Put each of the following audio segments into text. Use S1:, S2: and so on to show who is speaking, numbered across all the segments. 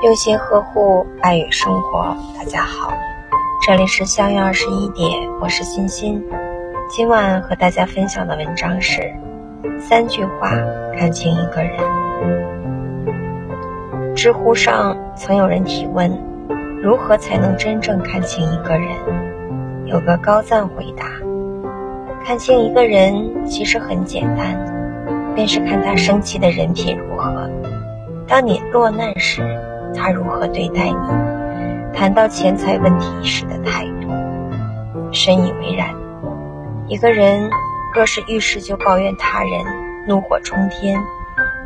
S1: 用心呵护爱与生活，大家好，这里是相约二十一点，我是欣欣。今晚和大家分享的文章是三句话看清一个人。知乎上曾有人提问：如何才能真正看清一个人？有个高赞回答：看清一个人其实很简单，便是看他生气的人品如何。当你落难时。他如何对待你？谈到钱财问题时的态度，深以为然。一个人若是遇事就抱怨他人，怒火冲天，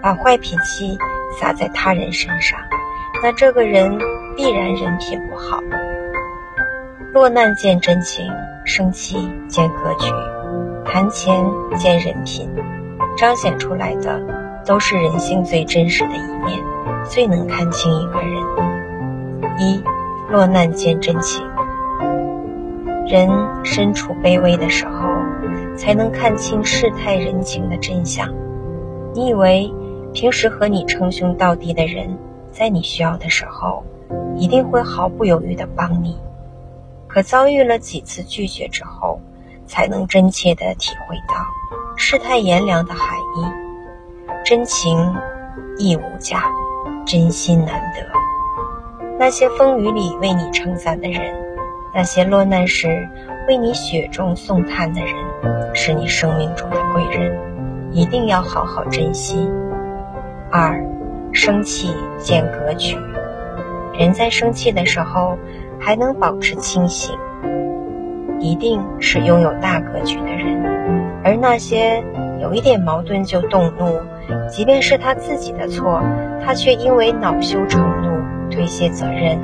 S1: 把坏脾气撒在他人身上，那这个人必然人品不好。落难见真情，生气见格局，谈钱见人品，彰显出来的都是人性最真实的一面。最能看清一个人，一落难见真情。人身处卑微的时候，才能看清世态人情的真相。你以为平时和你称兄道弟的人，在你需要的时候，一定会毫不犹豫地帮你。可遭遇了几次拒绝之后，才能真切地体会到世态炎凉的含义。真情亦无价。真心难得，那些风雨里为你撑伞的人，那些落难时为你雪中送炭的人，是你生命中的贵人，一定要好好珍惜。二，生气见格局，人在生气的时候还能保持清醒，一定是拥有大格局的人，而那些有一点矛盾就动怒。即便是他自己的错，他却因为恼羞成怒，推卸责任，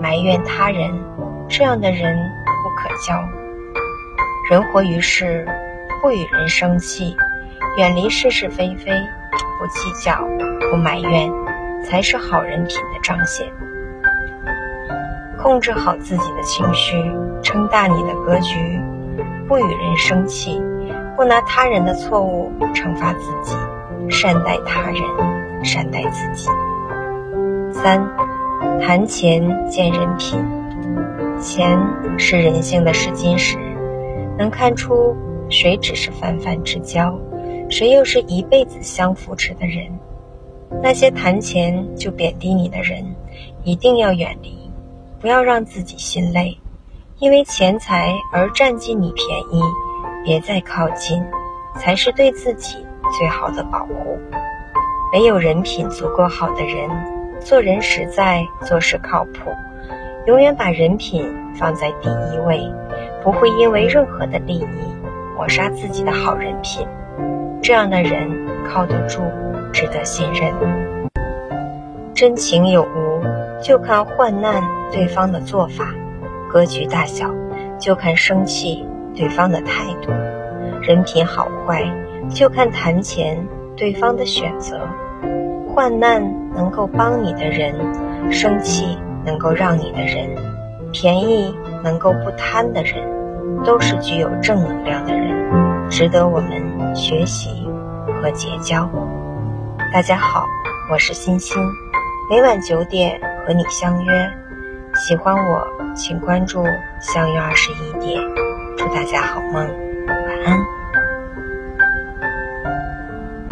S1: 埋怨他人，这样的人不可交。人活于世，不与人生气，远离是是非非，不计较，不埋怨，才是好人品的彰显。控制好自己的情绪，撑大你的格局，不与人生气，不拿他人的错误惩罚自己。善待他人，善待自己。三，谈钱见人品。钱是人性的试金石，能看出谁只是泛泛之交，谁又是一辈子相扶持的人。那些谈钱就贬低你的人，一定要远离，不要让自己心累，因为钱财而占尽你便宜，别再靠近，才是对自己。最好的保护，没有人品足够好的人，做人实在，做事靠谱，永远把人品放在第一位，不会因为任何的利益抹杀自己的好人品。这样的人靠得住，值得信任。真情有无，就看患难对方的做法；格局大小，就看生气对方的态度。人品好坏。就看谈钱对方的选择，患难能够帮你的人，生气能够让你的人，便宜能够不贪的人，都是具有正能量的人，值得我们学习和结交。大家好，我是欣欣，每晚九点和你相约。喜欢我，请关注相约二十一点。祝大家好梦，晚安。